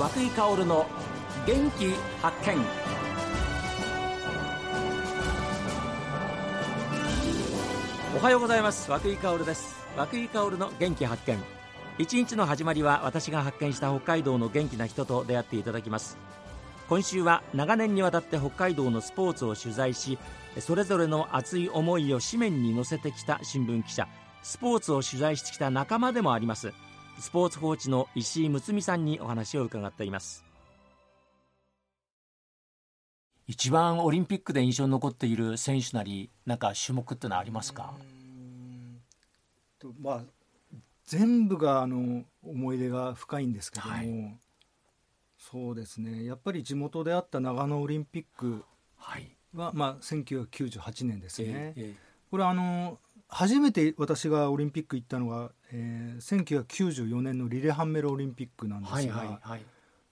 和井薫の元気発見。おはようございます。和井薫です。和井薫の元気発見。一日の始まりは私が発見した北海道の元気な人と出会っていただきます。今週は長年にわたって北海道のスポーツを取材しそれぞれの熱い思いを紙面に載せてきた新聞記者。スポーツを取材してきた仲間でもあります。スポーツ報知の石井睦美さんにお話を伺っています。一番オリンピックで印象に残っている選手なりなんか種目ってのはありますか？とまあ全部があの思い出が深いんですけども、はい、そうですね。やっぱり地元であった長野オリンピックは、はい、まあ、1998年ですね。えーえー、これあの初めて私がオリンピック行ったのが、えー、1994年のリレハンメルオリンピックなんですが、はいはいはい、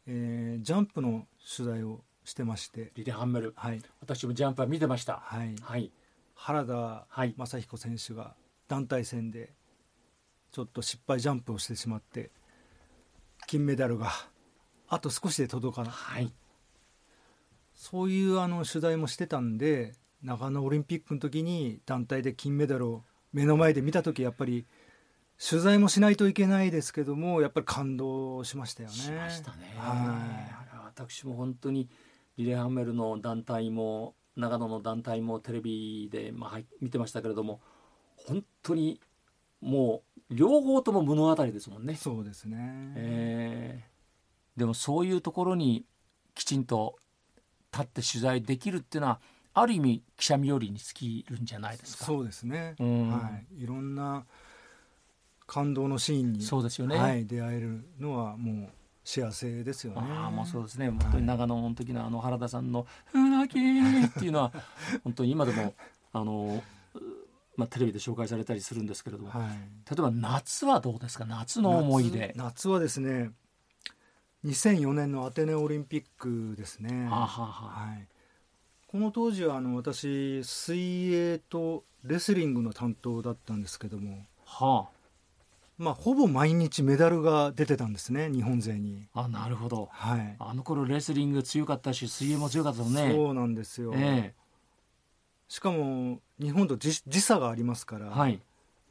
えー、ジャンプの取材をしてまして。リレハンメル、はい、私もジャンプは見てました、はい、はい、原田雅彦選手が団体戦でちょっと失敗ジャンプをしてしまって金メダルがあと少しで届かない、はい、そういうあの取材もしてたんで長野オリンピックの時に団体で金メダルを目の前で見た時やっぱり取材もしないといけないですけどもやっぱり感動しましたよね。しましたね。はい、私も本当にリレーハンメルの団体も長野の団体もテレビで、まあ、見てましたけれども本当にもう両方とも物語ですもんね。そうですね、えー、でもそういうところにきちんと立って取材できるっていうのはある意味記者冥利に尽きるんじゃないですか。そうですね。うん、はい、いろんな感動のシーンにそうですよね、はい、出会えるのはもう幸せですよね。あまあそうですね。本当に長野の時のあの原田さんの「ふなき」っていうのは 本当に今でもあの。まあ、テレビで紹介されたりするんですけれども、はい、例えば夏はどうですか？夏の思い出夏はですね2004年のアテネオリンピックですね。はははい、この当時はあの私水泳とレスリングの担当だったんですけども、はあ、まあほぼ毎日メダルが出てたんですね日本勢に。あなるほど、はい、あの頃レスリング強かったし水泳も強かったね。そうなんですよ、えー、しかも日本と時時差がありますから、はい、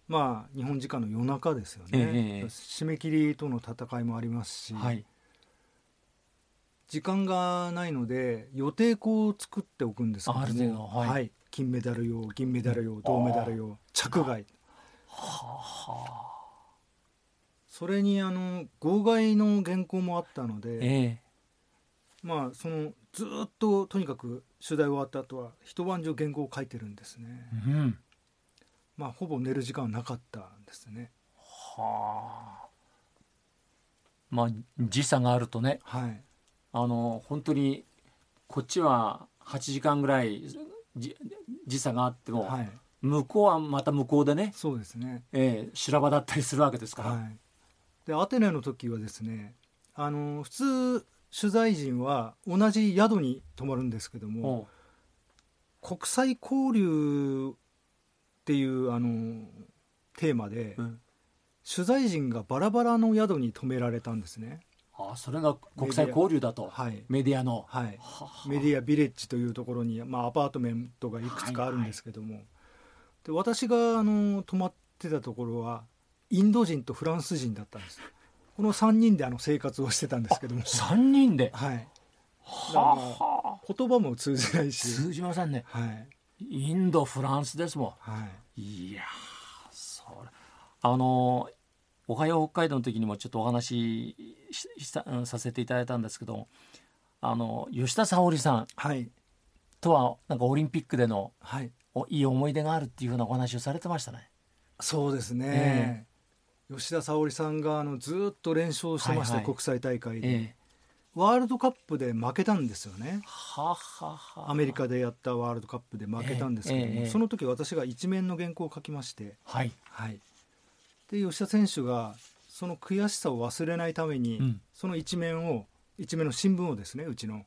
まあ日本時間の夜中ですよね、えー、締め切りとの戦いもありますし、はい時間がないので予定校を作っておくんですけども、はい、はい、金メダル用銀メダル用銅メダル用着外。それにあの号外の原稿もあったので、えー、まあそのずっととにかく取材終わった後は一晩中原稿を書いてるんですね、うん、まあほぼ寝る時間はなかったんですね。はあ。まあ時差があるとね、はい、あの本当にこっちは8時間ぐらい時差があっても、はい、向こうはまた向こうでねそうですね、えー、修羅場だったりするわけですから。はい、でアテネの時はですねあの普通取材陣は同じ宿に泊まるんですけども国際交流っていうあのテーマで、うん、取材陣がバラバラの宿に泊められたんですね。あそれが国際交流だと。はい、メディアの、はい、メディアビレッジというところに、まあ、アパートメントがいくつかあるんですけども、はいはい、で私があの泊まってたところはインド人とフランス人だったんです。この3人であの生活をしてたんですけども。3人で？はい。はあ、言葉も通じないし。通じませんね、はい、インドフランスですもん、はい、いやそれ。あのおはよう北海道の時にもちょっとお話しささせていただいたんですけどあの吉田沙保里さんとはなんかオリンピックでの、はい、いい思い出があるっていうふうなお話をされてましたね。そうですね、えー、吉田沙保里さんがあのずっと連勝してました、はいはい、国際大会で、えー、ワールドカップで負けたんですよね。はははアメリカでやったワールドカップで負けたんですけども、えー、その時私が一面の原稿を書きまして、はい、はい、で吉田選手がその悔しさを忘れないために、うん、その一面を一面の新聞をですねうちの。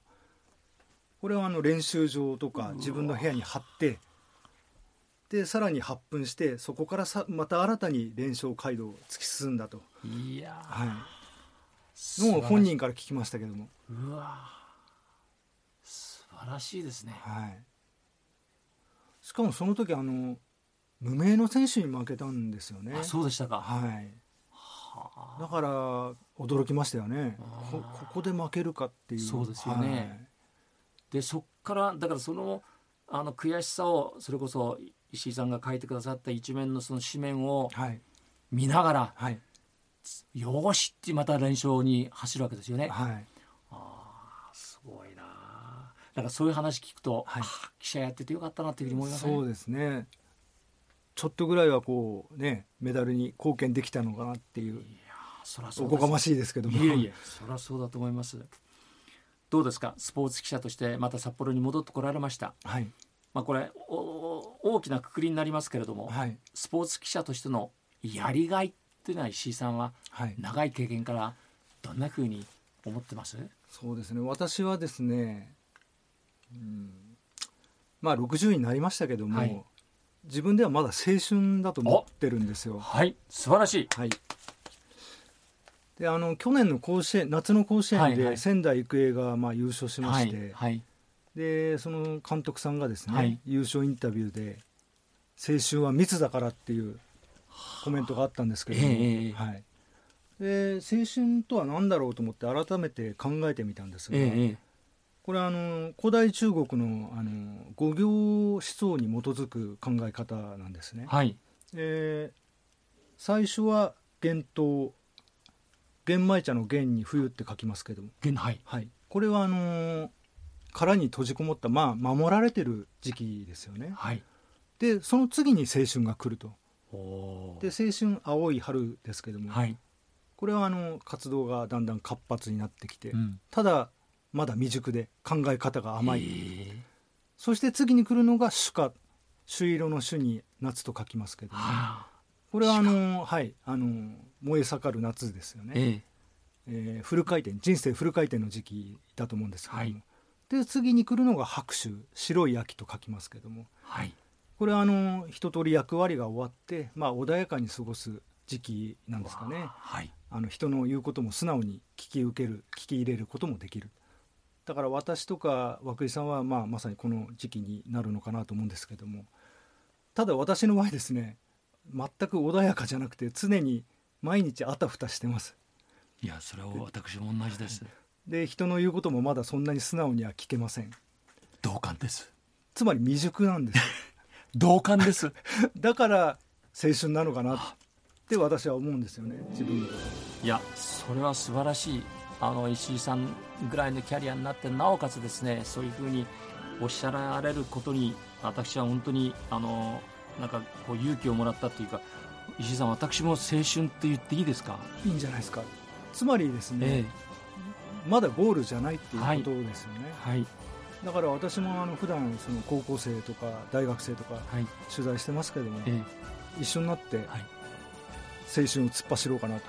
これはあの練習場とか自分の部屋に貼ってでさらに発奮してそこからさまた新たに連勝街道を突き進んだと。いや、はい、のを本人から聞きましたけども。うわ素晴らしいですね。はい。しかもその時あの無名の選手に負けたんですよね。そうでしたか。はい。だから驚きましたよね。こここで負けるかっていう。そうですよね、はい、でそっからだからそのあの悔しさをそれこそ石井さんが書いてくださった一面のその紙面を見ながら、はい、よしってまた連勝に走るわけですよね。はい、あすごいなだからそういう話聞くと、はい、記者やっててよかったなっていうふうに思いますね。そうですねちょっとぐらいはこうねメダルに貢献できたのかなっていうそらそうおこがましいですけども。いえいえそりゃそうだと思います。どうですか？スポーツ記者としてまた札幌に戻ってこられました、はい。まあ、これ大きなくくりになりますけれども、はい、スポーツ記者としてのやりがいっていうのは石井さんは長い経験からどんなふうに思ってます、そうですね。私はですね、うん、まあ60になりましたけども、はい、自分ではまだ青春だと思ってるんですよ。はい素晴らしい、はい。であの去年の甲子園夏の甲子園で仙台育英がまあ優勝しまして、はいはい、でその監督さんがですね、はい、優勝インタビューで「青春は密だから」っていうコメントがあったんですけども、えー、はい、で青春とは何だろうと思って改めて考えてみたんですが、えー、これはあの古代中国のあの五行思想に基づく考え方なんですね。はい、え最初は幻冬玄米茶の玄に冬って書きますけども、はい、はい、これはあのー、殻に閉じこもったまあ守られてる時期ですよね。はい、でその次に青春が来ると。で青春青い春ですけども、はい、これはあの活動がだんだん活発になってきて、うん、ただまだ未熟で考え方が甘い、そして次に来るのが主夏朱色の朱に夏と書きますけども、これはあのはいあの燃え盛る夏ですよね、ええ。えー、フル回転人生フル回転の時期だと思うんですけども、はい、で次に来るのが白秋白い秋と書きますけども、はい、これはあの一通り役割が終わって、まあ、穏やかに過ごす時期なんですかね、はい、あの人の言うことも素直に聞き受ける聞き入れることもできるだから私とか涌井さんは、まあ、まさにこの時期になるのかなと思うんですけどもただ私の場合ですね全く穏やかじゃなくて常に毎日あたふたしてます。いやそれは私も同じです。で人の言うこともまだそんなに素直には聞けません。同感です。つまり未熟なんです。同感です。だから青春なのかなって私は思うんですよね自分いやそれは素晴らしいあの石井さんぐらいのキャリアになってなおかつですねそういうふうにおっしゃられることに私は本当にあのなんかこう勇気をもらったというか石井さん私も青春って言っていいですか？いいんじゃないですか。つまりですね、ええ、まだゴールじゃないっていうことですよね、はい、はい、だから私もあの普段その高校生とか大学生とか取材してますけども、え、一緒になって青春を突っ走ろうかなと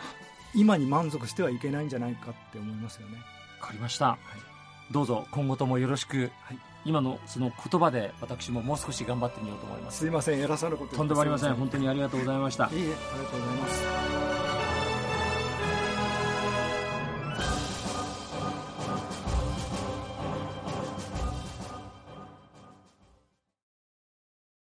今に満足してはいけないんじゃないかって思いますよね。わかりました、はい、どうぞ今後ともよろしく、はい。今のその言葉で私ももう少し頑張ってみようと思います。すいません偉そうなこととんでもありません。本当にありがとうございました。いいえありがとうございます